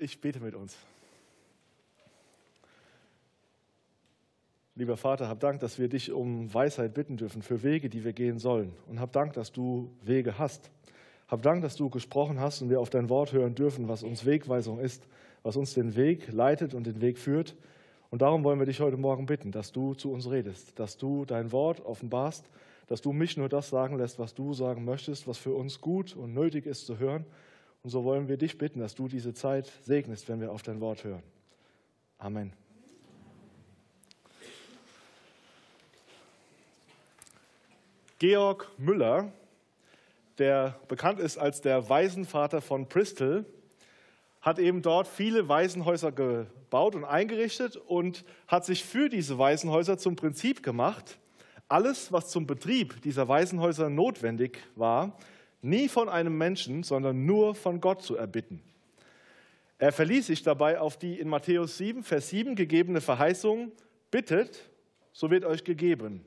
Ich bete mit uns. Lieber Vater, hab Dank, dass wir dich um Weisheit bitten dürfen für Wege, die wir gehen sollen. Und hab Dank, dass du Wege hast. Hab Dank, dass du gesprochen hast und wir auf dein Wort hören dürfen, was uns Wegweisung ist, was uns den Weg leitet und den Weg führt. Und darum wollen wir dich heute Morgen bitten, dass du zu uns redest, dass du dein Wort offenbarst, dass du mich nur das sagen lässt, was du sagen möchtest, was für uns gut und nötig ist zu hören. Und so wollen wir dich bitten, dass du diese Zeit segnest, wenn wir auf dein Wort hören. Amen. Georg Müller, der bekannt ist als der Waisenvater von Bristol, hat eben dort viele Waisenhäuser gebaut und eingerichtet und hat sich für diese Waisenhäuser zum Prinzip gemacht, alles, was zum Betrieb dieser Waisenhäuser notwendig war, nie von einem Menschen, sondern nur von Gott zu erbitten. Er verließ sich dabei auf die in Matthäus 7, Vers 7 gegebene Verheißung, bittet, so wird euch gegeben,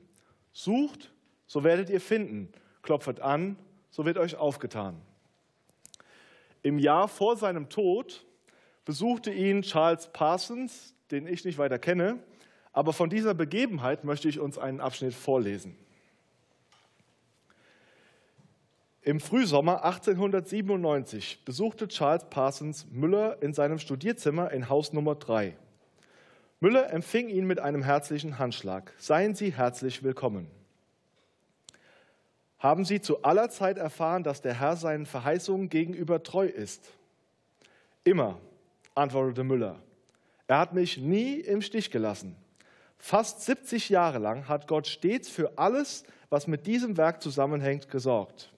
sucht, so werdet ihr finden, klopfet an, so wird euch aufgetan. Im Jahr vor seinem Tod besuchte ihn Charles Parsons, den ich nicht weiter kenne, aber von dieser Begebenheit möchte ich uns einen Abschnitt vorlesen. Im Frühsommer 1897 besuchte Charles Parsons Müller in seinem Studierzimmer in Haus Nummer 3. Müller empfing ihn mit einem herzlichen Handschlag. Seien Sie herzlich willkommen. Haben Sie zu aller Zeit erfahren, dass der Herr seinen Verheißungen gegenüber treu ist? Immer, antwortete Müller. Er hat mich nie im Stich gelassen. Fast 70 Jahre lang hat Gott stets für alles, was mit diesem Werk zusammenhängt, gesorgt.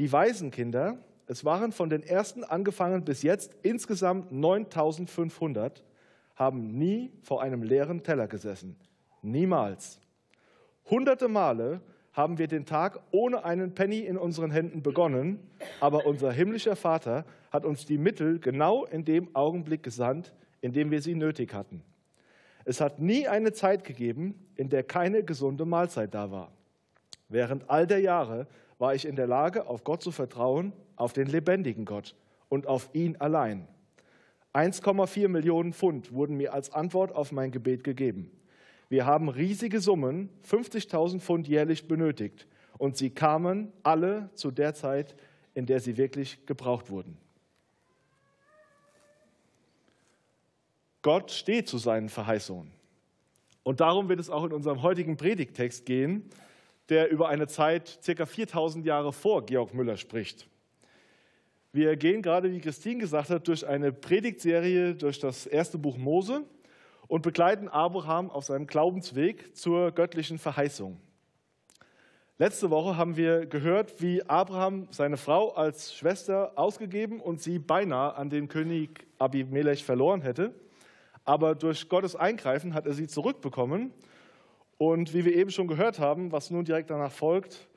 Die Waisenkinder, es waren von den ersten angefangen bis jetzt insgesamt 9500, haben nie vor einem leeren Teller gesessen. Niemals. Hunderte Male haben wir den Tag ohne einen Penny in unseren Händen begonnen, aber unser himmlischer Vater hat uns die Mittel genau in dem Augenblick gesandt, in dem wir sie nötig hatten. Es hat nie eine Zeit gegeben, in der keine gesunde Mahlzeit da war. Während all der Jahre war ich in der Lage, auf Gott zu vertrauen, auf den lebendigen Gott und auf ihn allein. 1,4 Millionen Pfund wurden mir als Antwort auf mein Gebet gegeben. Wir haben riesige Summen, 50.000 Pfund jährlich benötigt, und sie kamen alle zu der Zeit, in der sie wirklich gebraucht wurden. Gott steht zu seinen Verheißungen. Und darum wird es auch in unserem heutigen Predigtext gehen, der über eine Zeit ca. 4000 Jahre vor Georg Müller spricht. Wir gehen gerade, wie Christine gesagt hat, durch eine Predigtserie durch das erste Buch Mose und begleiten Abraham auf seinem Glaubensweg zur göttlichen Verheißung. Letzte Woche haben wir gehört, wie Abraham seine Frau als Schwester ausgegeben und sie beinahe an den König Abimelech verloren hätte. Aber durch Gottes Eingreifen hat er sie zurückbekommen und wie wir eben schon gehört haben, was nun direkt danach folgt,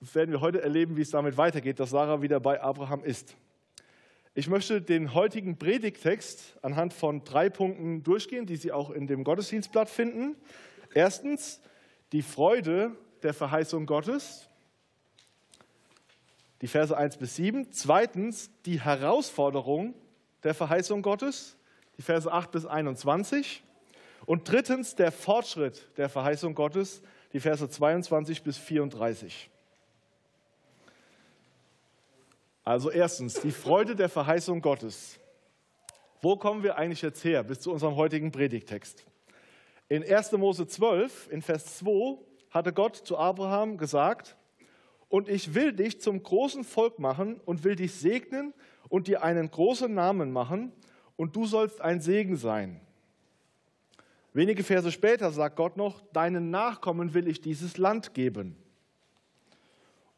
werden wir heute erleben, wie es damit weitergeht, dass Sarah wieder bei Abraham ist. Ich möchte den heutigen Predigtext anhand von drei Punkten durchgehen, die Sie auch in dem Gottesdienstblatt finden. Erstens die Freude der Verheißung Gottes, die Verse 1 bis 7. Zweitens die Herausforderung der Verheißung Gottes, die Verse 8 bis 21. Und drittens der Fortschritt der Verheißung Gottes, die Verse 22 bis 34. Also erstens die Freude der Verheißung Gottes. Wo kommen wir eigentlich jetzt her bis zu unserem heutigen Predigtext? In 1. Mose 12, in Vers 2, hatte Gott zu Abraham gesagt, und ich will dich zum großen Volk machen und will dich segnen und dir einen großen Namen machen, und du sollst ein Segen sein. Wenige Verse später sagt Gott noch, deinen Nachkommen will ich dieses Land geben.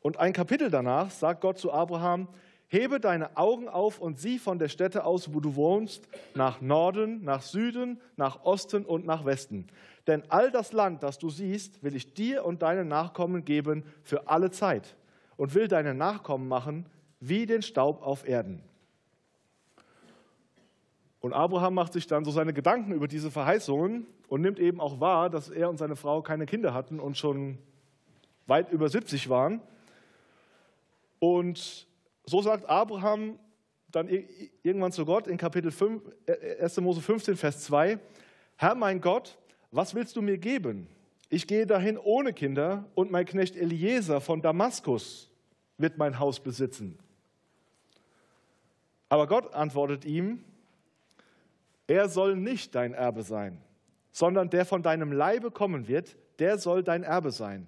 Und ein Kapitel danach sagt Gott zu Abraham, hebe deine Augen auf und sieh von der Stätte aus, wo du wohnst, nach Norden, nach Süden, nach Osten und nach Westen. Denn all das Land, das du siehst, will ich dir und deinen Nachkommen geben für alle Zeit und will deine Nachkommen machen wie den Staub auf Erden. Und Abraham macht sich dann so seine Gedanken über diese Verheißungen und nimmt eben auch wahr, dass er und seine Frau keine Kinder hatten und schon weit über 70 waren. Und so sagt Abraham, dann irgendwann zu Gott in Kapitel 5, 1. Äh, Mose 15, Vers 2, Herr mein Gott, was willst du mir geben? Ich gehe dahin ohne Kinder und mein Knecht Eliezer von Damaskus wird mein Haus besitzen. Aber Gott antwortet ihm, er soll nicht dein Erbe sein, sondern der von deinem Leibe kommen wird, der soll dein Erbe sein.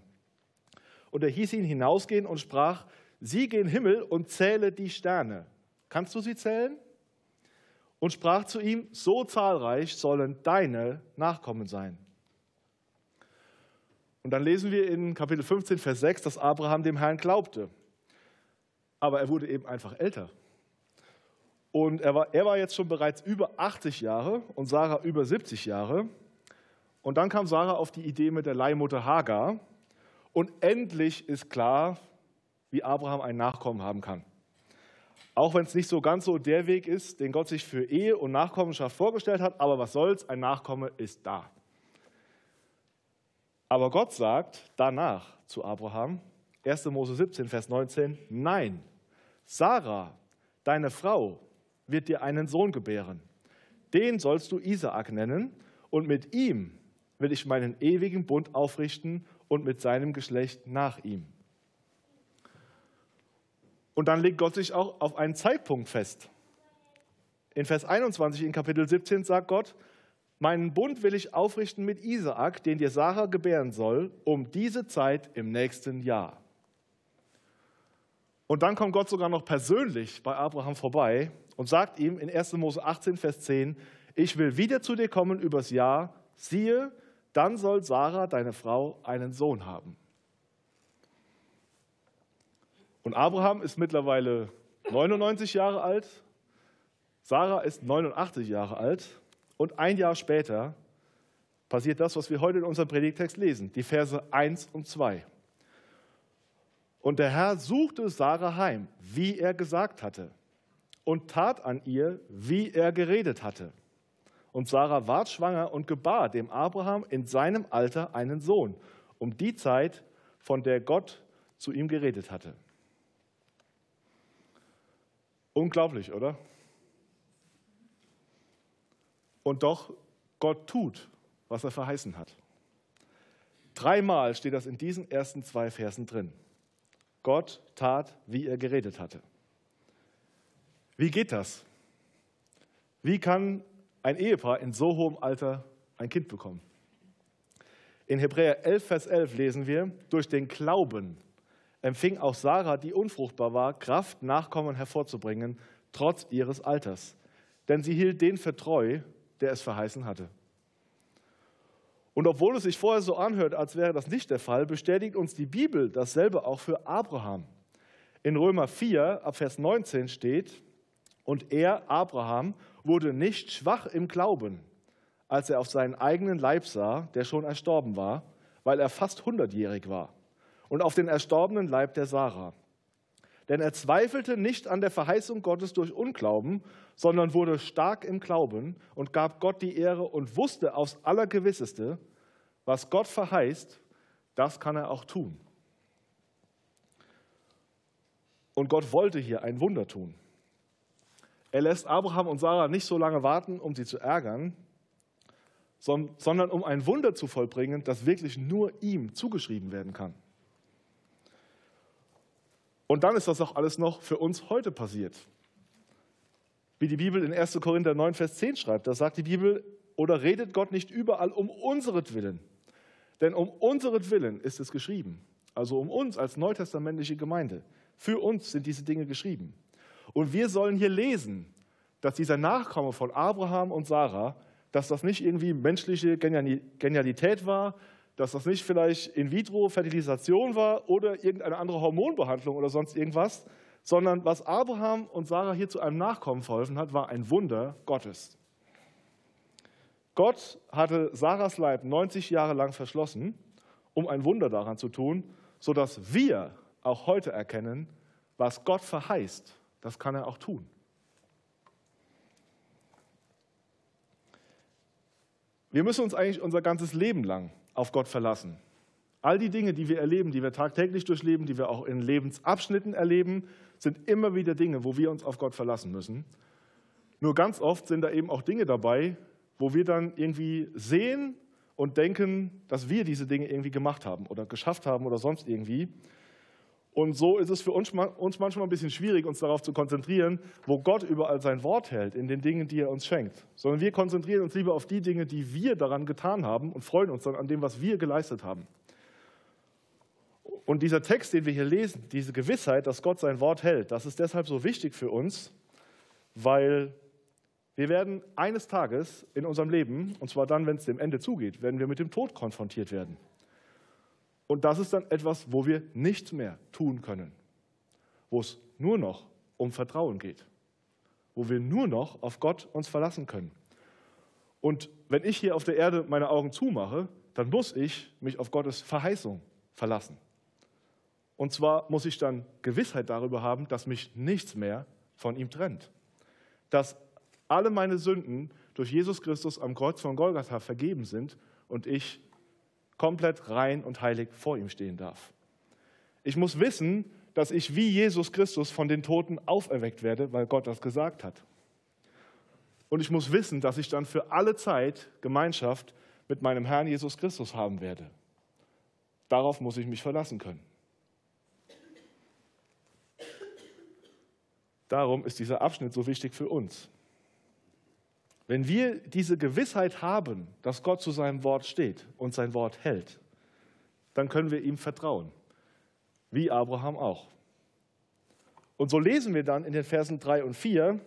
Und er hieß ihn hinausgehen und sprach, sieh gen Himmel und zähle die Sterne. Kannst du sie zählen? Und sprach zu ihm, so zahlreich sollen deine Nachkommen sein. Und dann lesen wir in Kapitel 15, Vers 6, dass Abraham dem Herrn glaubte. Aber er wurde eben einfach älter. Und er war, er war jetzt schon bereits über 80 Jahre und Sarah über 70 Jahre. Und dann kam Sarah auf die Idee mit der Leihmutter Hagar. Und endlich ist klar, wie Abraham ein Nachkommen haben kann. Auch wenn es nicht so ganz so der Weg ist, den Gott sich für Ehe und Nachkommenschaft vorgestellt hat, aber was soll's, ein Nachkomme ist da. Aber Gott sagt danach zu Abraham, 1. Mose 17, Vers 19, nein, Sarah, deine Frau, wird dir einen Sohn gebären. Den sollst du Isaak nennen und mit ihm will ich meinen ewigen Bund aufrichten und mit seinem Geschlecht nach ihm. Und dann legt Gott sich auch auf einen Zeitpunkt fest. In Vers 21 in Kapitel 17 sagt Gott, meinen Bund will ich aufrichten mit Isaak, den dir Sarah gebären soll, um diese Zeit im nächsten Jahr. Und dann kommt Gott sogar noch persönlich bei Abraham vorbei und sagt ihm in 1. Mose 18, Vers 10, ich will wieder zu dir kommen übers Jahr, siehe, dann soll Sarah, deine Frau, einen Sohn haben. Und Abraham ist mittlerweile 99 Jahre alt, Sarah ist 89 Jahre alt und ein Jahr später passiert das, was wir heute in unserem Predigtext lesen, die Verse 1 und 2. Und der Herr suchte Sarah heim, wie er gesagt hatte, und tat an ihr, wie er geredet hatte. Und Sarah ward schwanger und gebar dem Abraham in seinem Alter einen Sohn, um die Zeit, von der Gott zu ihm geredet hatte. Unglaublich, oder? Und doch, Gott tut, was er verheißen hat. Dreimal steht das in diesen ersten zwei Versen drin. Gott tat, wie er geredet hatte. Wie geht das? Wie kann ein Ehepaar in so hohem Alter ein Kind bekommen. In Hebräer 11, Vers 11 lesen wir, durch den Glauben empfing auch Sarah, die unfruchtbar war, Kraft, Nachkommen hervorzubringen, trotz ihres Alters. Denn sie hielt den für treu, der es verheißen hatte. Und obwohl es sich vorher so anhört, als wäre das nicht der Fall, bestätigt uns die Bibel dasselbe auch für Abraham. In Römer 4, ab Vers 19 steht, und er, Abraham, wurde nicht schwach im Glauben, als er auf seinen eigenen Leib sah, der schon erstorben war, weil er fast hundertjährig war, und auf den erstorbenen Leib der Sarah. Denn er zweifelte nicht an der Verheißung Gottes durch Unglauben, sondern wurde stark im Glauben und gab Gott die Ehre und wusste aufs Allergewisseste, was Gott verheißt, das kann er auch tun. Und Gott wollte hier ein Wunder tun. Er lässt Abraham und Sarah nicht so lange warten, um sie zu ärgern, sondern um ein Wunder zu vollbringen, das wirklich nur ihm zugeschrieben werden kann. Und dann ist das auch alles noch für uns heute passiert. Wie die Bibel in 1. Korinther 9, Vers 10 schreibt, da sagt die Bibel, oder redet Gott nicht überall um unseretwillen? Denn um unseretwillen ist es geschrieben. Also um uns als neutestamentliche Gemeinde. Für uns sind diese Dinge geschrieben. Und wir sollen hier lesen, dass dieser Nachkomme von Abraham und Sarah, dass das nicht irgendwie menschliche Genialität war, dass das nicht vielleicht In-vitro-Fertilisation war oder irgendeine andere Hormonbehandlung oder sonst irgendwas, sondern was Abraham und Sarah hier zu einem Nachkommen verholfen hat, war ein Wunder Gottes. Gott hatte Sarahs Leib 90 Jahre lang verschlossen, um ein Wunder daran zu tun, sodass wir auch heute erkennen, was Gott verheißt das kann er auch tun. Wir müssen uns eigentlich unser ganzes Leben lang auf Gott verlassen. All die Dinge, die wir erleben, die wir tagtäglich durchleben, die wir auch in Lebensabschnitten erleben, sind immer wieder Dinge, wo wir uns auf Gott verlassen müssen. Nur ganz oft sind da eben auch Dinge dabei, wo wir dann irgendwie sehen und denken, dass wir diese Dinge irgendwie gemacht haben oder geschafft haben oder sonst irgendwie. Und so ist es für uns, manchmal ein bisschen schwierig, uns darauf zu konzentrieren, wo Gott überall sein Wort hält, in den Dingen, die er uns schenkt. Sondern wir konzentrieren uns lieber auf die Dinge, die wir daran getan haben und freuen uns dann an dem, was wir geleistet haben. Und dieser Text, den wir hier lesen, diese Gewissheit, dass Gott sein Wort hält, das ist deshalb so wichtig für uns, weil wir werden eines Tages in unserem Leben, und zwar dann, wenn es dem Ende zugeht, werden wir mit dem Tod konfrontiert werden. Und das ist dann etwas, wo wir nichts mehr tun können, wo es nur noch um Vertrauen geht, wo wir nur noch auf Gott uns verlassen können. Und wenn ich hier auf der Erde meine Augen zumache, dann muss ich mich auf Gottes Verheißung verlassen. Und zwar muss ich dann Gewissheit darüber haben, dass mich nichts mehr von ihm trennt. Dass alle meine Sünden durch Jesus Christus am Kreuz von Golgatha vergeben sind und ich komplett rein und heilig vor ihm stehen darf. Ich muss wissen, dass ich wie Jesus Christus von den Toten auferweckt werde, weil Gott das gesagt hat. Und ich muss wissen, dass ich dann für alle Zeit Gemeinschaft mit meinem Herrn Jesus Christus haben werde. Darauf muss ich mich verlassen können. Darum ist dieser Abschnitt so wichtig für uns. Wenn wir diese Gewissheit haben, dass Gott zu seinem Wort steht und sein Wort hält, dann können wir ihm vertrauen, wie Abraham auch. Und so lesen wir dann in den Versen 3 und 4,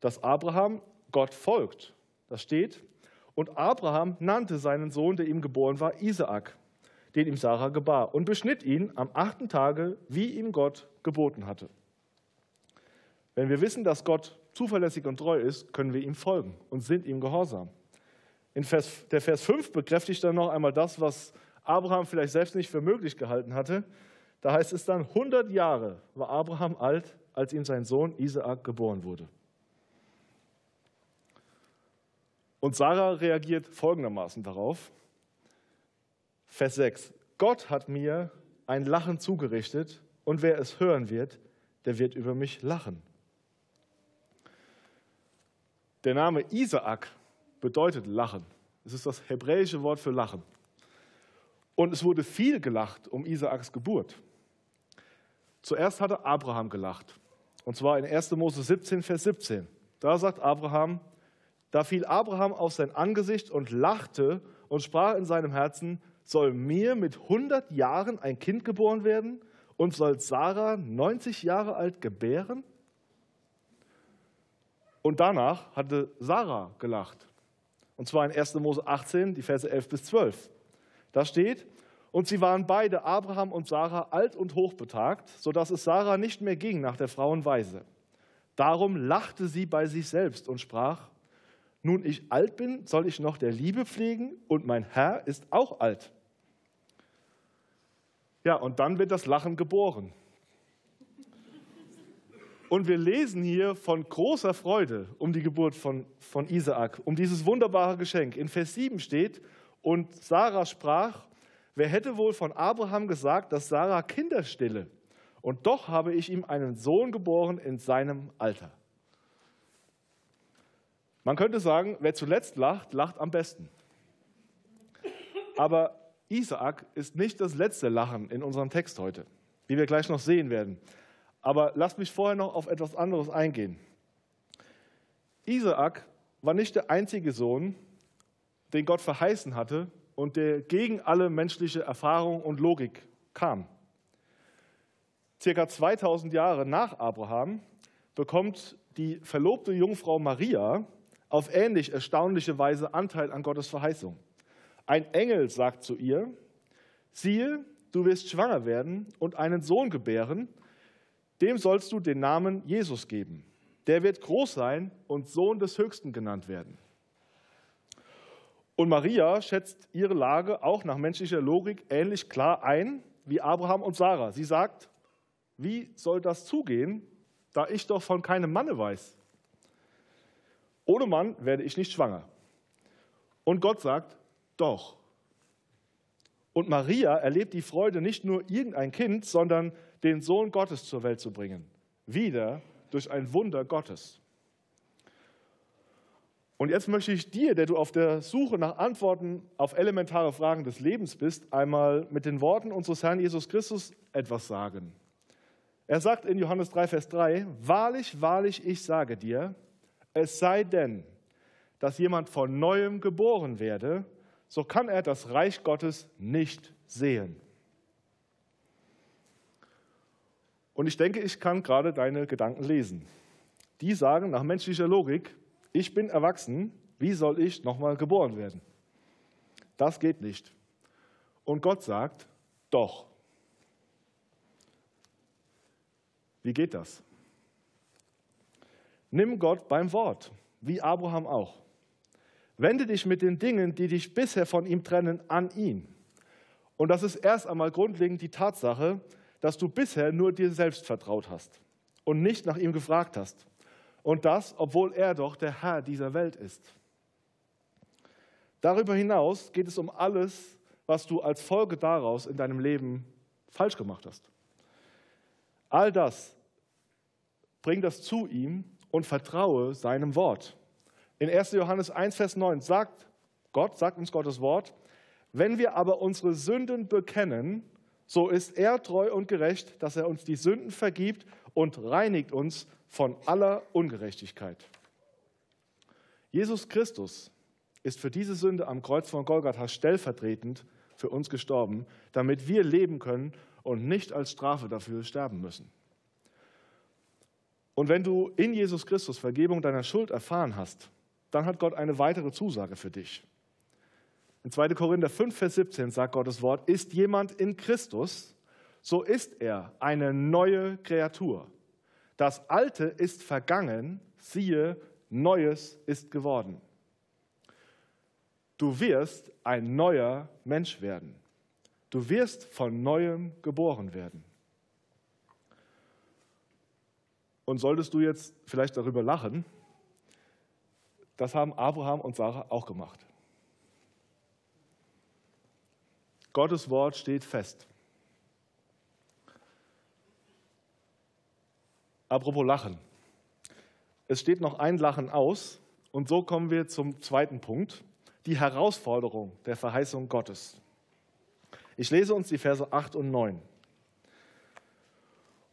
dass Abraham Gott folgt. Das steht, und Abraham nannte seinen Sohn, der ihm geboren war, Isaak, den ihm Sarah gebar, und beschnitt ihn am achten Tage, wie ihm Gott geboten hatte. Wenn wir wissen, dass Gott zuverlässig und treu ist, können wir ihm folgen und sind ihm gehorsam. In Vers, der Vers 5 bekräftigt dann noch einmal das, was Abraham vielleicht selbst nicht für möglich gehalten hatte. Da heißt es dann, 100 Jahre war Abraham alt, als ihm sein Sohn Isaak geboren wurde. Und Sarah reagiert folgendermaßen darauf. Vers 6. Gott hat mir ein Lachen zugerichtet und wer es hören wird, der wird über mich lachen. Der Name Isaak bedeutet Lachen. Es ist das hebräische Wort für Lachen. Und es wurde viel gelacht um Isaaks Geburt. Zuerst hatte Abraham gelacht. Und zwar in 1. Mose 17, Vers 17. Da sagt Abraham, da fiel Abraham auf sein Angesicht und lachte und sprach in seinem Herzen, soll mir mit 100 Jahren ein Kind geboren werden und soll Sarah 90 Jahre alt gebären? Und danach hatte Sarah gelacht. Und zwar in 1. Mose 18, die Verse 11 bis 12. Da steht, und sie waren beide, Abraham und Sarah, alt und hochbetagt, sodass es Sarah nicht mehr ging nach der Frauenweise. Darum lachte sie bei sich selbst und sprach, nun ich alt bin, soll ich noch der Liebe pflegen und mein Herr ist auch alt. Ja, und dann wird das Lachen geboren. Und wir lesen hier von großer Freude um die Geburt von, von Isaak, um dieses wunderbare Geschenk. In Vers 7 steht, und Sarah sprach, wer hätte wohl von Abraham gesagt, dass Sarah Kinder stille? Und doch habe ich ihm einen Sohn geboren in seinem Alter. Man könnte sagen, wer zuletzt lacht, lacht am besten. Aber Isaak ist nicht das letzte Lachen in unserem Text heute, wie wir gleich noch sehen werden. Aber lasst mich vorher noch auf etwas anderes eingehen. Isaak war nicht der einzige Sohn, den Gott verheißen hatte und der gegen alle menschliche Erfahrung und Logik kam. Circa 2000 Jahre nach Abraham bekommt die verlobte Jungfrau Maria auf ähnlich erstaunliche Weise Anteil an Gottes Verheißung. Ein Engel sagt zu ihr, siehe, du wirst schwanger werden und einen Sohn gebären dem sollst du den Namen Jesus geben. Der wird groß sein und Sohn des Höchsten genannt werden. Und Maria schätzt ihre Lage auch nach menschlicher Logik ähnlich klar ein wie Abraham und Sarah. Sie sagt, wie soll das zugehen, da ich doch von keinem Manne weiß? Ohne Mann werde ich nicht schwanger. Und Gott sagt, doch. Und Maria erlebt die Freude, nicht nur irgendein Kind, sondern den Sohn Gottes zur Welt zu bringen. Wieder durch ein Wunder Gottes. Und jetzt möchte ich dir, der du auf der Suche nach Antworten auf elementare Fragen des Lebens bist, einmal mit den Worten unseres Herrn Jesus Christus etwas sagen. Er sagt in Johannes 3, Vers 3, Wahrlich, wahrlich, ich sage dir, es sei denn, dass jemand von neuem geboren werde, so kann er das Reich Gottes nicht sehen. Und ich denke, ich kann gerade deine Gedanken lesen. Die sagen nach menschlicher Logik, ich bin erwachsen, wie soll ich nochmal geboren werden? Das geht nicht. Und Gott sagt, doch. Wie geht das? Nimm Gott beim Wort, wie Abraham auch. Wende dich mit den Dingen, die dich bisher von ihm trennen, an ihn. Und das ist erst einmal grundlegend die Tatsache, dass du bisher nur dir selbst vertraut hast und nicht nach ihm gefragt hast. Und das, obwohl er doch der Herr dieser Welt ist. Darüber hinaus geht es um alles, was du als Folge daraus in deinem Leben falsch gemacht hast. All das, bring das zu ihm und vertraue seinem Wort. In 1. Johannes 1, Vers 9 sagt Gott, sagt uns Gottes Wort, wenn wir aber unsere Sünden bekennen, so ist er treu und gerecht, dass er uns die Sünden vergibt und reinigt uns von aller Ungerechtigkeit. Jesus Christus ist für diese Sünde am Kreuz von Golgatha stellvertretend für uns gestorben, damit wir leben können und nicht als Strafe dafür sterben müssen. Und wenn du in Jesus Christus Vergebung deiner Schuld erfahren hast, dann hat Gott eine weitere Zusage für dich. In 2. Korinther 5, Vers 17 sagt Gottes Wort, ist jemand in Christus, so ist er eine neue Kreatur. Das Alte ist vergangen, siehe, Neues ist geworden. Du wirst ein neuer Mensch werden. Du wirst von neuem geboren werden. Und solltest du jetzt vielleicht darüber lachen, das haben Abraham und Sarah auch gemacht. Gottes Wort steht fest. Apropos Lachen. Es steht noch ein Lachen aus und so kommen wir zum zweiten Punkt, die Herausforderung der Verheißung Gottes. Ich lese uns die Verse 8 und 9.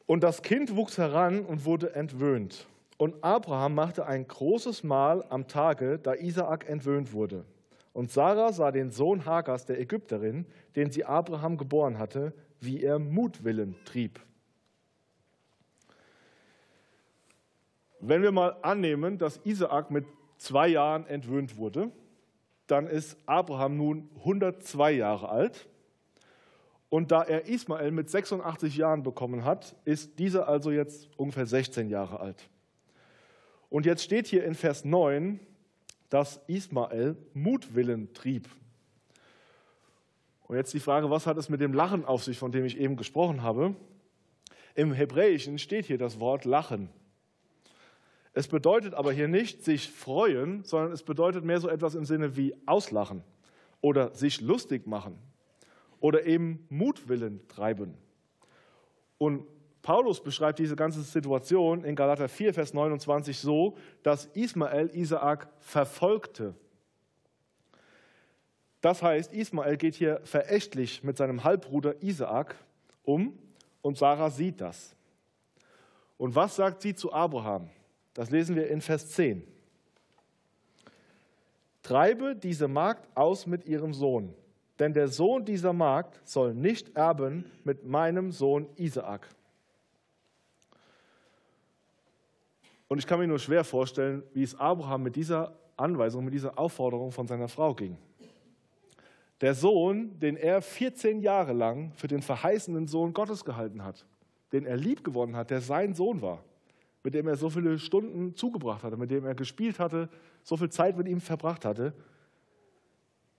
Und das Kind wuchs heran und wurde entwöhnt. Und Abraham machte ein großes Mahl am Tage, da Isaak entwöhnt wurde. Und Sarah sah den Sohn Hagars, der Ägypterin, den sie Abraham geboren hatte, wie er Mutwillen trieb. Wenn wir mal annehmen, dass Isaak mit zwei Jahren entwöhnt wurde, dann ist Abraham nun 102 Jahre alt. Und da er Ismael mit 86 Jahren bekommen hat, ist dieser also jetzt ungefähr 16 Jahre alt. Und jetzt steht hier in Vers 9, dass Ismael Mutwillen trieb. Und jetzt die Frage, was hat es mit dem Lachen auf sich, von dem ich eben gesprochen habe? Im Hebräischen steht hier das Wort Lachen. Es bedeutet aber hier nicht sich freuen, sondern es bedeutet mehr so etwas im Sinne wie auslachen oder sich lustig machen oder eben Mutwillen treiben. Und Paulus beschreibt diese ganze Situation in Galater 4, Vers 29 so, dass Ismael Isaak verfolgte. Das heißt, Ismael geht hier verächtlich mit seinem Halbbruder Isaak um und Sarah sieht das. Und was sagt sie zu Abraham? Das lesen wir in Vers 10. Treibe diese Magd aus mit ihrem Sohn, denn der Sohn dieser Magd soll nicht erben mit meinem Sohn Isaak. Und ich kann mir nur schwer vorstellen, wie es Abraham mit dieser Anweisung, mit dieser Aufforderung von seiner Frau ging. Der Sohn, den er 14 Jahre lang für den verheißenen Sohn Gottes gehalten hat, den er lieb gewonnen hat, der sein Sohn war mit dem er so viele Stunden zugebracht hatte, mit dem er gespielt hatte, so viel Zeit mit ihm verbracht hatte,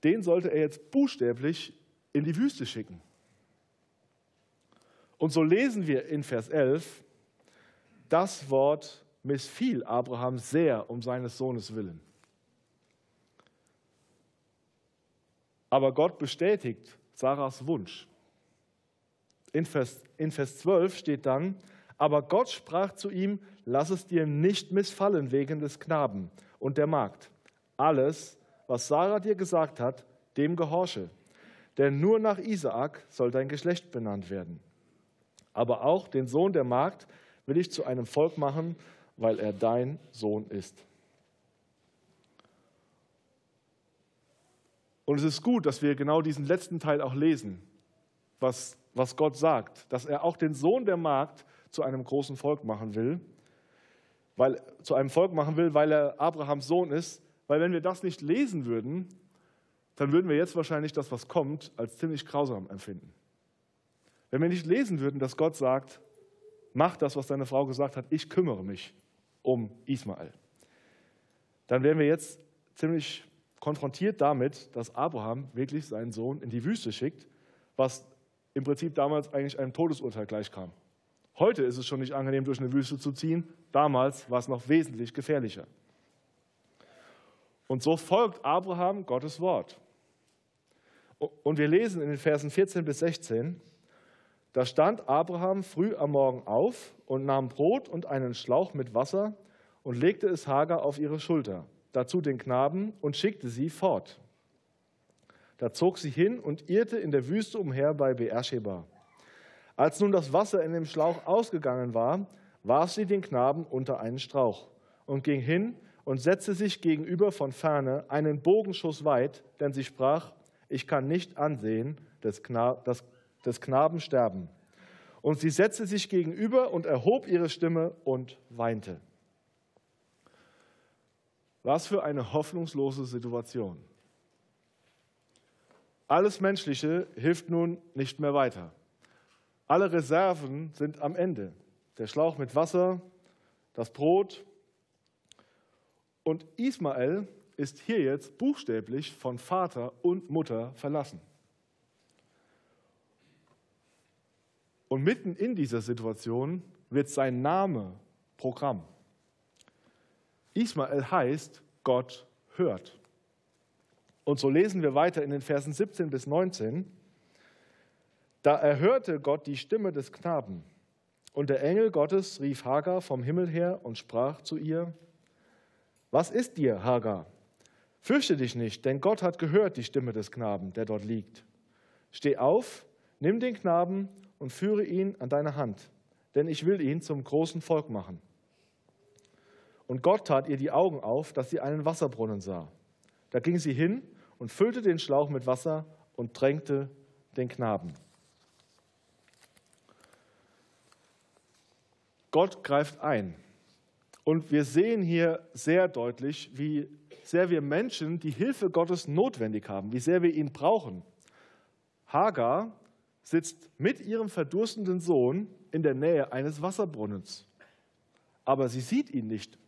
den sollte er jetzt buchstäblich in die Wüste schicken. Und so lesen wir in Vers 11, das Wort missfiel Abraham sehr um seines Sohnes willen. Aber Gott bestätigt Sarahs Wunsch. In Vers, in Vers 12 steht dann, aber Gott sprach zu ihm, lass es dir nicht missfallen wegen des Knaben und der Magd. Alles, was Sarah dir gesagt hat, dem gehorche. Denn nur nach Isaak soll dein Geschlecht benannt werden. Aber auch den Sohn der Magd will ich zu einem Volk machen, weil er dein Sohn ist. Und es ist gut, dass wir genau diesen letzten Teil auch lesen, was, was Gott sagt, dass er auch den Sohn der Magd zu einem großen Volk machen will, weil, zu einem Volk machen will, weil er Abrahams Sohn ist. Weil wenn wir das nicht lesen würden, dann würden wir jetzt wahrscheinlich das, was kommt, als ziemlich grausam empfinden. Wenn wir nicht lesen würden, dass Gott sagt, mach das, was deine Frau gesagt hat, ich kümmere mich um Ismael, dann wären wir jetzt ziemlich konfrontiert damit, dass Abraham wirklich seinen Sohn in die Wüste schickt, was im Prinzip damals eigentlich einem Todesurteil gleichkam. Heute ist es schon nicht angenehm, durch eine Wüste zu ziehen. Damals war es noch wesentlich gefährlicher. Und so folgt Abraham Gottes Wort. Und wir lesen in den Versen 14 bis 16, da stand Abraham früh am Morgen auf und nahm Brot und einen Schlauch mit Wasser und legte es Hagar auf ihre Schulter, dazu den Knaben und schickte sie fort. Da zog sie hin und irrte in der Wüste umher bei Beersheba. Als nun das Wasser in dem Schlauch ausgegangen war, warf sie den Knaben unter einen Strauch und ging hin und setzte sich gegenüber von ferne einen Bogenschuss weit, denn sie sprach, ich kann nicht ansehen des, Knaben sterben. Und sie setzte sich gegenüber und erhob ihre Stimme und weinte. Was für eine hoffnungslose Situation. Alles Menschliche hilft nun nicht mehr weiter. Alle Reserven sind am Ende. Der Schlauch mit Wasser, das Brot. Und Ismael ist hier jetzt buchstäblich von Vater und Mutter verlassen. Und mitten in dieser Situation wird sein Name Programm. Ismael heißt, Gott hört. Und so lesen wir weiter in den Versen 17 bis 19. Da erhörte Gott die Stimme des Knaben. Und der Engel Gottes rief Hagar vom Himmel her und sprach zu ihr, Was ist dir, Hagar? Fürchte dich nicht, denn Gott hat gehört die Stimme des Knaben, der dort liegt. Steh auf, nimm den Knaben und führe ihn an deine Hand, denn ich will ihn zum großen Volk machen. Und Gott tat ihr die Augen auf, dass sie einen Wasserbrunnen sah. Da ging sie hin und füllte den Schlauch mit Wasser und tränkte den Knaben. Gott greift ein. Und wir sehen hier sehr deutlich, wie sehr wir Menschen die Hilfe Gottes notwendig haben, wie sehr wir ihn brauchen. Hagar sitzt mit ihrem verdurstenden Sohn in der Nähe eines Wasserbrunnens, aber sie sieht ihn nicht.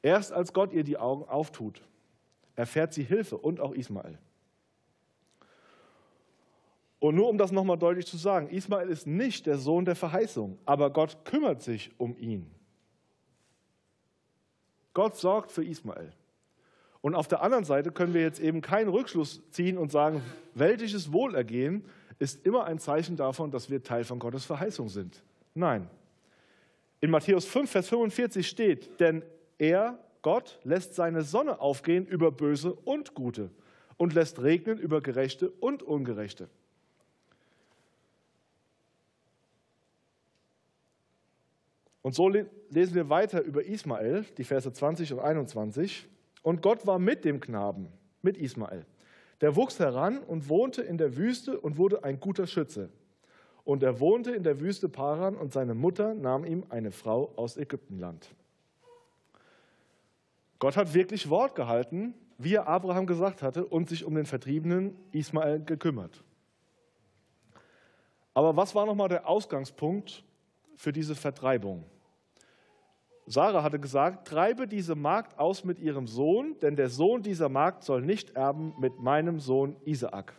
Erst als Gott ihr die Augen auftut, erfährt sie Hilfe und auch Ismael. Und nur um das nochmal deutlich zu sagen, Ismael ist nicht der Sohn der Verheißung, aber Gott kümmert sich um ihn. Gott sorgt für Ismael. Und auf der anderen Seite können wir jetzt eben keinen Rückschluss ziehen und sagen, weltliches Wohlergehen ist immer ein Zeichen davon, dass wir Teil von Gottes Verheißung sind. Nein. In Matthäus 5, Vers 45 steht, denn er, Gott, lässt seine Sonne aufgehen über Böse und Gute und lässt regnen über Gerechte und Ungerechte. Und so lesen wir weiter über Ismael, die Verse 20 und 21. Und Gott war mit dem Knaben, mit Ismael. Der wuchs heran und wohnte in der Wüste und wurde ein guter Schütze. Und er wohnte in der Wüste Paran und seine Mutter nahm ihm eine Frau aus Ägyptenland. Gott hat wirklich Wort gehalten, wie er Abraham gesagt hatte, und sich um den vertriebenen Ismael gekümmert. Aber was war nochmal der Ausgangspunkt für diese Vertreibung? Sarah hatte gesagt, treibe diese Magd aus mit ihrem Sohn, denn der Sohn dieser Magd soll nicht erben mit meinem Sohn Isaak.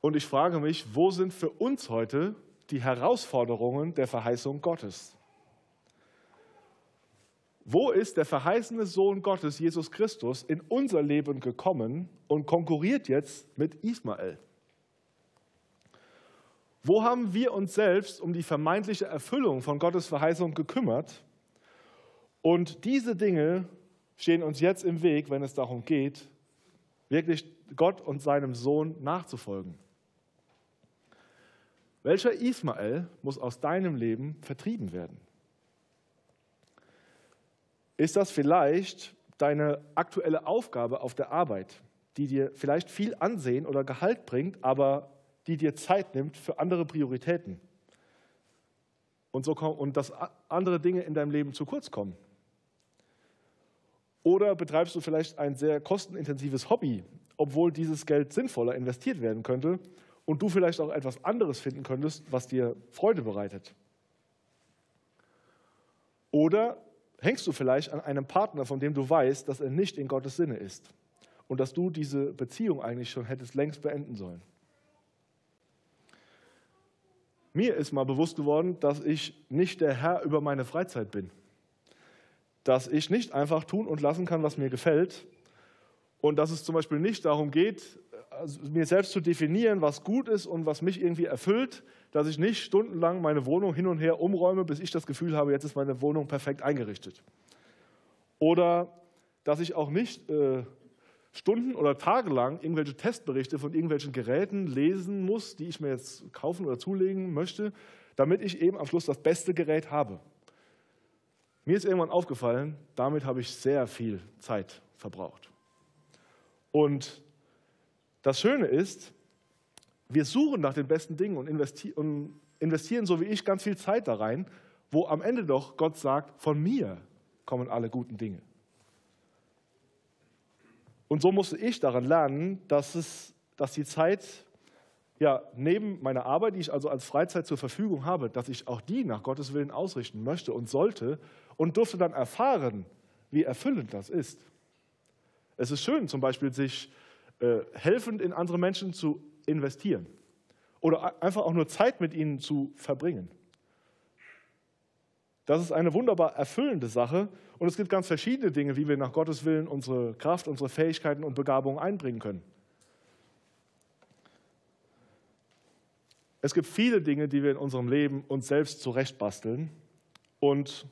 Und ich frage mich, wo sind für uns heute die Herausforderungen der Verheißung Gottes? Wo ist der verheißene Sohn Gottes, Jesus Christus, in unser Leben gekommen und konkurriert jetzt mit Ismael? Wo haben wir uns selbst um die vermeintliche Erfüllung von Gottes Verheißung gekümmert? Und diese Dinge stehen uns jetzt im Weg, wenn es darum geht, wirklich Gott und seinem Sohn nachzufolgen. Welcher Ismael muss aus deinem Leben vertrieben werden? Ist das vielleicht deine aktuelle Aufgabe auf der Arbeit, die dir vielleicht viel Ansehen oder Gehalt bringt, aber die dir Zeit nimmt für andere Prioritäten? Und, so, und dass andere Dinge in deinem Leben zu kurz kommen? Oder betreibst du vielleicht ein sehr kostenintensives Hobby, obwohl dieses Geld sinnvoller investiert werden könnte und du vielleicht auch etwas anderes finden könntest, was dir Freude bereitet. Oder hängst du vielleicht an einem Partner, von dem du weißt, dass er nicht in Gottes Sinne ist und dass du diese Beziehung eigentlich schon hättest längst beenden sollen. Mir ist mal bewusst geworden, dass ich nicht der Herr über meine Freizeit bin. Dass ich nicht einfach tun und lassen kann, was mir gefällt. Und dass es zum Beispiel nicht darum geht, also mir selbst zu definieren, was gut ist und was mich irgendwie erfüllt, dass ich nicht stundenlang meine Wohnung hin und her umräume, bis ich das Gefühl habe, jetzt ist meine Wohnung perfekt eingerichtet. Oder dass ich auch nicht äh, Stunden oder tagelang irgendwelche Testberichte von irgendwelchen Geräten lesen muss, die ich mir jetzt kaufen oder zulegen möchte, damit ich eben am Schluss das beste Gerät habe. Mir ist irgendwann aufgefallen, damit habe ich sehr viel Zeit verbraucht. Und das Schöne ist, wir suchen nach den besten Dingen und investieren, so wie ich, ganz viel Zeit da rein, wo am Ende doch Gott sagt, von mir kommen alle guten Dinge. Und so musste ich daran lernen, dass, es, dass die Zeit, ja, neben meiner Arbeit, die ich also als Freizeit zur Verfügung habe, dass ich auch die nach Gottes Willen ausrichten möchte und sollte und durfte dann erfahren, wie erfüllend das ist. Es ist schön, zum Beispiel sich äh, helfend in andere Menschen zu investieren oder einfach auch nur Zeit mit ihnen zu verbringen. Das ist eine wunderbar erfüllende Sache und es gibt ganz verschiedene Dinge, wie wir nach Gottes Willen unsere Kraft, unsere Fähigkeiten und Begabungen einbringen können. Es gibt viele Dinge, die wir in unserem Leben uns selbst zurechtbasteln und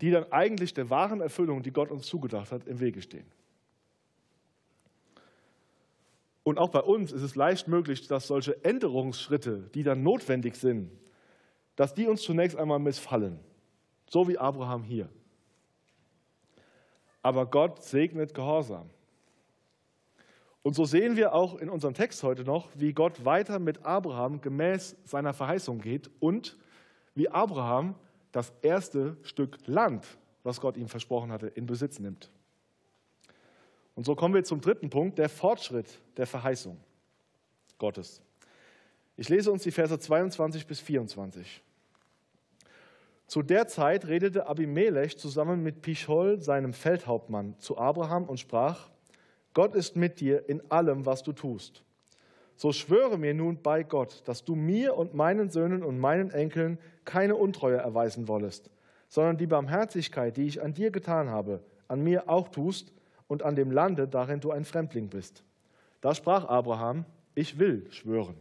die dann eigentlich der wahren Erfüllung, die Gott uns zugedacht hat, im Wege stehen. Und auch bei uns ist es leicht möglich, dass solche Änderungsschritte, die dann notwendig sind, dass die uns zunächst einmal missfallen. So wie Abraham hier. Aber Gott segnet Gehorsam. Und so sehen wir auch in unserem Text heute noch, wie Gott weiter mit Abraham gemäß seiner Verheißung geht und wie Abraham das erste Stück Land, was Gott ihm versprochen hatte, in Besitz nimmt. Und so kommen wir zum dritten Punkt, der Fortschritt der Verheißung Gottes. Ich lese uns die Verse 22 bis 24. Zu der Zeit redete Abimelech zusammen mit Pichol, seinem Feldhauptmann, zu Abraham und sprach: Gott ist mit dir in allem, was du tust. So schwöre mir nun bei Gott, dass du mir und meinen Söhnen und meinen Enkeln keine Untreue erweisen wollest, sondern die Barmherzigkeit, die ich an dir getan habe, an mir auch tust und an dem Lande, darin du ein Fremdling bist. Da sprach Abraham, ich will schwören.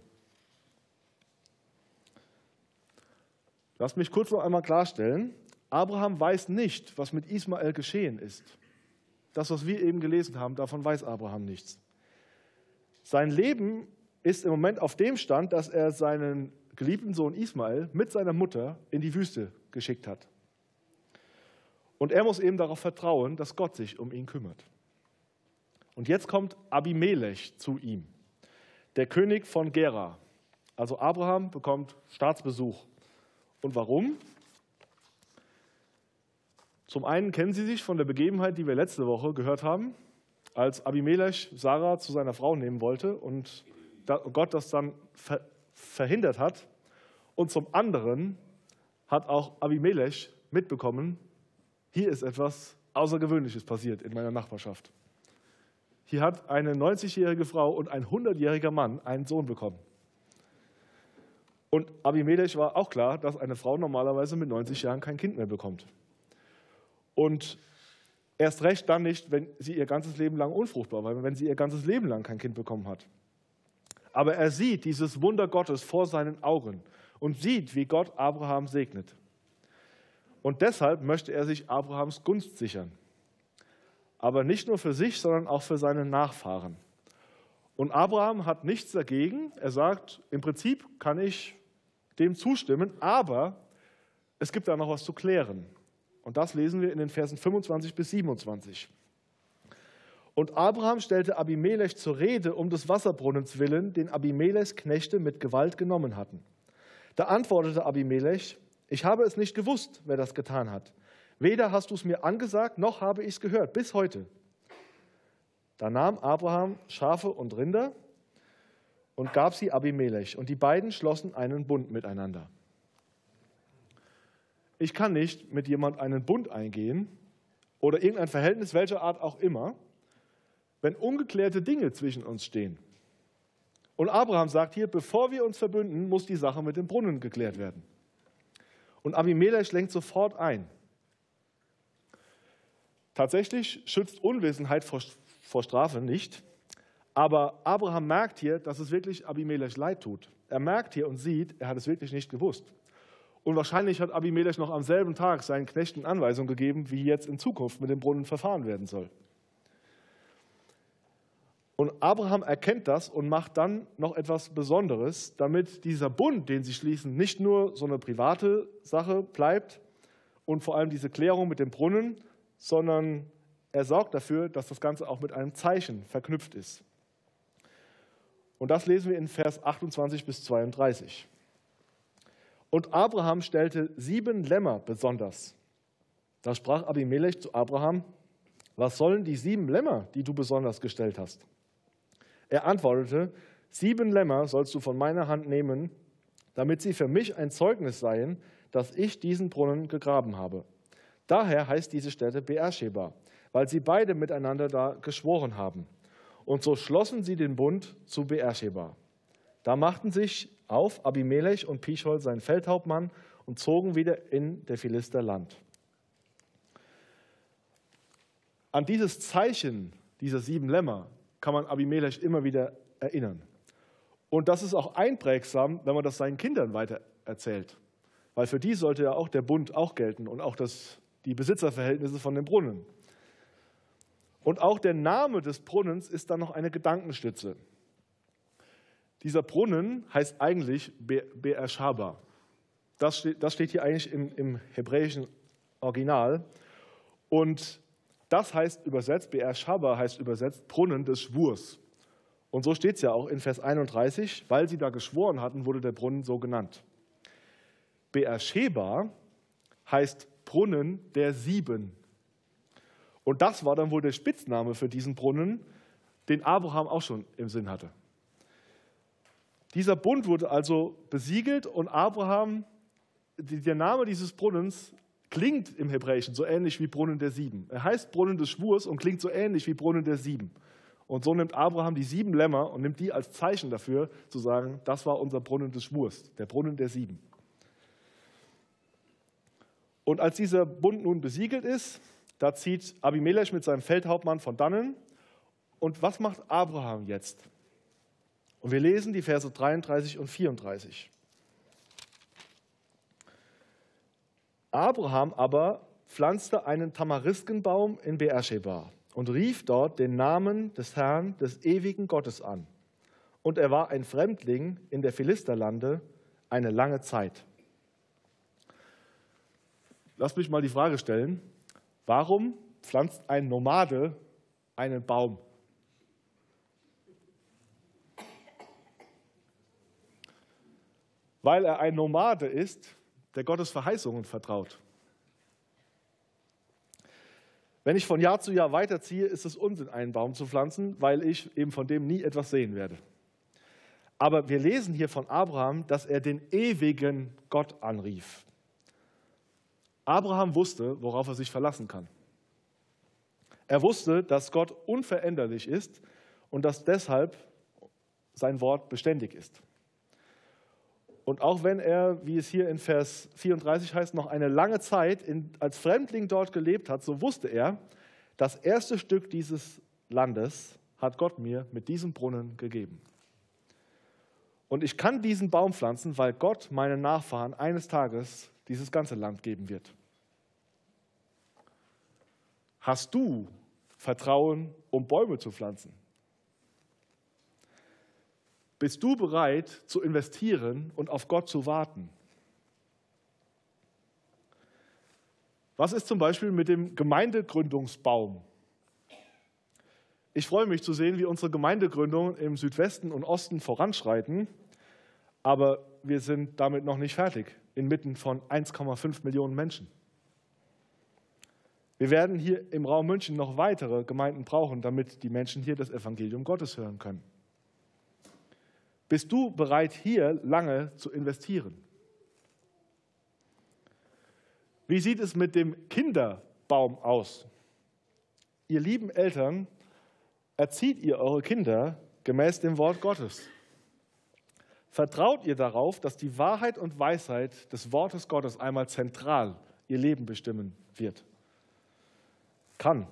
Lass mich kurz noch einmal klarstellen, Abraham weiß nicht, was mit Ismael geschehen ist. Das, was wir eben gelesen haben, davon weiß Abraham nichts. Sein Leben ist im Moment auf dem Stand, dass er seinen geliebten Sohn Ismael mit seiner Mutter in die Wüste geschickt hat. Und er muss eben darauf vertrauen, dass Gott sich um ihn kümmert. Und jetzt kommt Abimelech zu ihm, der König von Gera. Also Abraham bekommt Staatsbesuch. Und warum? Zum einen kennen Sie sich von der Begebenheit, die wir letzte Woche gehört haben, als Abimelech Sarah zu seiner Frau nehmen wollte und Gott das dann verhindert hat. Und zum anderen hat auch Abimelech mitbekommen, hier ist etwas Außergewöhnliches passiert in meiner Nachbarschaft. Hier hat eine 90-jährige Frau und ein 100-jähriger Mann einen Sohn bekommen. Und Abimelech war auch klar, dass eine Frau normalerweise mit 90 Jahren kein Kind mehr bekommt. Und erst recht dann nicht, wenn sie ihr ganzes Leben lang unfruchtbar war, wenn sie ihr ganzes Leben lang kein Kind bekommen hat. Aber er sieht dieses Wunder Gottes vor seinen Augen und sieht, wie Gott Abraham segnet. Und deshalb möchte er sich Abrahams Gunst sichern. Aber nicht nur für sich, sondern auch für seine Nachfahren. Und Abraham hat nichts dagegen. Er sagt, im Prinzip kann ich dem zustimmen, aber es gibt da noch was zu klären. Und das lesen wir in den Versen 25 bis 27. Und Abraham stellte Abimelech zur Rede um des Wasserbrunnens willen, den Abimelechs Knechte mit Gewalt genommen hatten. Da antwortete Abimelech, ich habe es nicht gewusst, wer das getan hat. Weder hast du es mir angesagt, noch habe ich es gehört, bis heute. Da nahm Abraham Schafe und Rinder und gab sie Abimelech, und die beiden schlossen einen Bund miteinander. Ich kann nicht mit jemand einen Bund eingehen oder irgendein Verhältnis welcher Art auch immer, wenn ungeklärte Dinge zwischen uns stehen. Und Abraham sagt hier, bevor wir uns verbünden, muss die Sache mit dem Brunnen geklärt werden. Und Abimelech lenkt sofort ein. Tatsächlich schützt Unwissenheit vor, vor Strafe nicht, aber Abraham merkt hier, dass es wirklich Abimelech leid tut. Er merkt hier und sieht, er hat es wirklich nicht gewusst. Und wahrscheinlich hat Abimelech noch am selben Tag seinen Knechten Anweisungen gegeben, wie jetzt in Zukunft mit dem Brunnen verfahren werden soll. Und Abraham erkennt das und macht dann noch etwas Besonderes, damit dieser Bund, den sie schließen, nicht nur so eine private Sache bleibt und vor allem diese Klärung mit dem Brunnen, sondern er sorgt dafür, dass das Ganze auch mit einem Zeichen verknüpft ist. Und das lesen wir in Vers 28 bis 32. Und Abraham stellte sieben Lämmer besonders. Da sprach Abimelech zu Abraham, was sollen die sieben Lämmer, die du besonders gestellt hast? Er antwortete, sieben Lämmer sollst du von meiner Hand nehmen, damit sie für mich ein Zeugnis seien, dass ich diesen Brunnen gegraben habe. Daher heißt diese Stätte Beersheba, weil sie beide miteinander da geschworen haben. Und so schlossen sie den Bund zu Beersheba. Da machten sich auf Abimelech und Pichol, sein Feldhauptmann, und zogen wieder in der Philister Land. An dieses Zeichen dieser sieben Lämmer kann man Abimelech immer wieder erinnern. Und das ist auch einprägsam, wenn man das seinen Kindern weiter erzählt. Weil für die sollte ja auch der Bund auch gelten und auch das, die Besitzerverhältnisse von dem Brunnen. Und auch der Name des Brunnens ist dann noch eine Gedankenstütze. Dieser Brunnen heißt eigentlich Be'er. Das steht, das steht hier eigentlich im, im hebräischen Original. Und das heißt übersetzt, Beersheba heißt übersetzt Brunnen des Schwurs. Und so steht es ja auch in Vers 31, weil sie da geschworen hatten, wurde der Brunnen so genannt. Beersheba heißt Brunnen der Sieben. Und das war dann wohl der Spitzname für diesen Brunnen, den Abraham auch schon im Sinn hatte. Dieser Bund wurde also besiegelt und Abraham, der Name dieses Brunnens klingt im Hebräischen so ähnlich wie Brunnen der Sieben. Er heißt Brunnen des Schwurs und klingt so ähnlich wie Brunnen der Sieben. Und so nimmt Abraham die sieben Lämmer und nimmt die als Zeichen dafür, zu sagen, das war unser Brunnen des Schwurs, der Brunnen der Sieben. Und als dieser Bund nun besiegelt ist, da zieht Abimelech mit seinem Feldhauptmann von dannen. Und was macht Abraham jetzt? Und wir lesen die Verse 33 und 34. Abraham aber pflanzte einen Tamariskenbaum in Beersheba und rief dort den Namen des Herrn, des ewigen Gottes an. Und er war ein Fremdling in der Philisterlande eine lange Zeit. Lass mich mal die Frage stellen, warum pflanzt ein Nomade einen Baum? Weil er ein Nomade ist, der Gottes Verheißungen vertraut. Wenn ich von Jahr zu Jahr weiterziehe, ist es Unsinn, einen Baum zu pflanzen, weil ich eben von dem nie etwas sehen werde. Aber wir lesen hier von Abraham, dass er den ewigen Gott anrief. Abraham wusste, worauf er sich verlassen kann. Er wusste, dass Gott unveränderlich ist und dass deshalb sein Wort beständig ist. und auch wenn er, wie es hier in Vers 34 heißt, noch eine lange Zeit in, als Fremdling dort gelebt hat, so wusste er, das erste Stück dieses Landes hat Gott mir mit diesem Brunnen gegeben. Und ich kann diesen Baum pflanzen, weil Gott meinen Nachfahren eines Tages dieses ganze Land geben wird. Hast du Vertrauen, um Bäume zu pflanzen? Bist du bereit zu investieren und auf Gott zu warten? Was ist zum Beispiel mit dem Gemeindegründungsbaum? Ich freue mich zu sehen, wie unsere Gemeindegründungen im Südwesten und Osten voranschreiten, aber wir sind damit noch nicht fertig, inmitten von 1,5 Millionen Menschen. Wir werden hier im Raum München noch weitere Gemeinden brauchen, damit die Menschen hier das Evangelium Gottes hören können. Bist du bereit, hier lange zu investieren? Wie sieht es mit dem Kinderbaum aus? Ihr lieben Eltern, erzieht ihr eure Kinder gemäß dem Wort Gottes. Vertraut ihr darauf, dass die Wahrheit und Weisheit des Wortes Gottes einmal zentral ihr Leben bestimmen wird? Kann.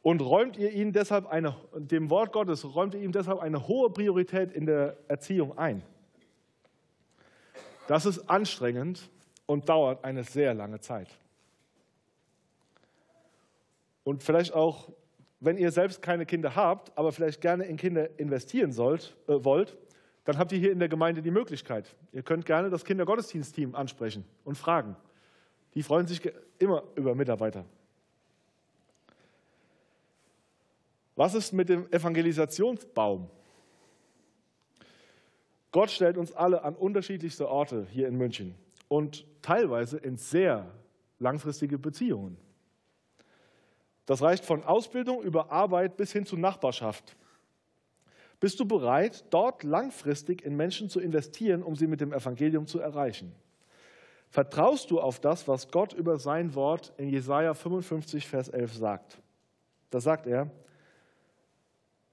Und räumt ihr ihm deshalb eine, dem Wort Gottes, räumt ihr ihm deshalb eine hohe Priorität in der Erziehung ein? Das ist anstrengend und dauert eine sehr lange Zeit. Und vielleicht auch, wenn ihr selbst keine Kinder habt, aber vielleicht gerne in Kinder investieren sollt, äh, wollt, dann habt ihr hier in der Gemeinde die Möglichkeit. Ihr könnt gerne das Kindergottesdienstteam ansprechen und fragen. Die freuen sich immer über Mitarbeiter. Was ist mit dem Evangelisationsbaum? Gott stellt uns alle an unterschiedlichste Orte hier in München und teilweise in sehr langfristige Beziehungen. Das reicht von Ausbildung über Arbeit bis hin zu Nachbarschaft. Bist du bereit, dort langfristig in Menschen zu investieren, um sie mit dem Evangelium zu erreichen? Vertraust du auf das, was Gott über sein Wort in Jesaja 55, Vers 11 sagt? Da sagt er: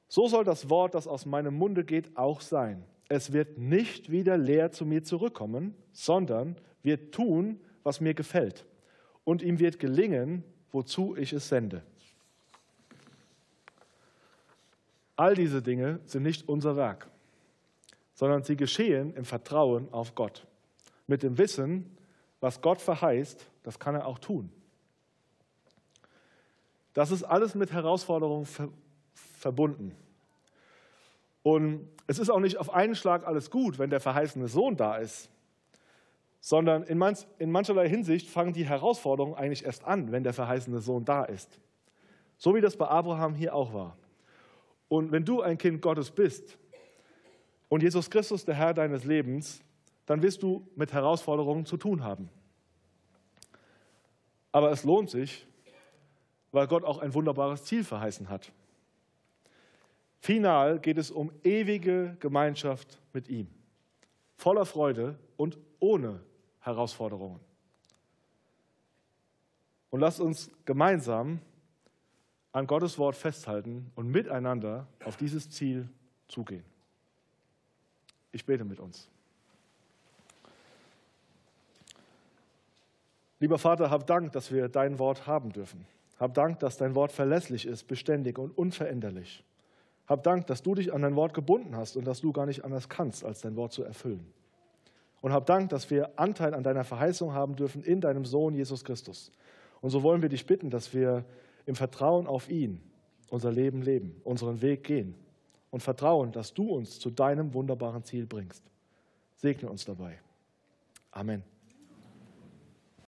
so soll das Wort, das aus meinem Munde geht, auch sein. Es wird nicht wieder leer zu mir zurückkommen, sondern wird tun, was mir gefällt. Und ihm wird gelingen, wozu ich es sende. All diese Dinge sind nicht unser Werk, sondern sie geschehen im Vertrauen auf Gott. Mit dem Wissen, was Gott verheißt, das kann er auch tun. Das ist alles mit Herausforderungen verbunden. Und es ist auch nicht auf einen Schlag alles gut, wenn der verheißene Sohn da ist, sondern in, manch, in mancherlei Hinsicht fangen die Herausforderungen eigentlich erst an, wenn der verheißene Sohn da ist. So wie das bei Abraham hier auch war. Und wenn du ein Kind Gottes bist und Jesus Christus der Herr deines Lebens, dann wirst du mit Herausforderungen zu tun haben. Aber es lohnt sich, weil Gott auch ein wunderbares Ziel verheißen hat. Final geht es um ewige Gemeinschaft mit ihm, voller Freude und ohne Herausforderungen. Und lasst uns gemeinsam an Gottes Wort festhalten und miteinander auf dieses Ziel zugehen. Ich bete mit uns. Lieber Vater, hab Dank, dass wir dein Wort haben dürfen. Hab Dank, dass dein Wort verlässlich ist, beständig und unveränderlich. Hab Dank, dass du dich an dein Wort gebunden hast und dass du gar nicht anders kannst, als dein Wort zu erfüllen. Und hab Dank, dass wir Anteil an deiner Verheißung haben dürfen in deinem Sohn Jesus Christus. Und so wollen wir dich bitten, dass wir im Vertrauen auf ihn unser Leben leben, unseren Weg gehen und vertrauen, dass du uns zu deinem wunderbaren Ziel bringst. Segne uns dabei. Amen.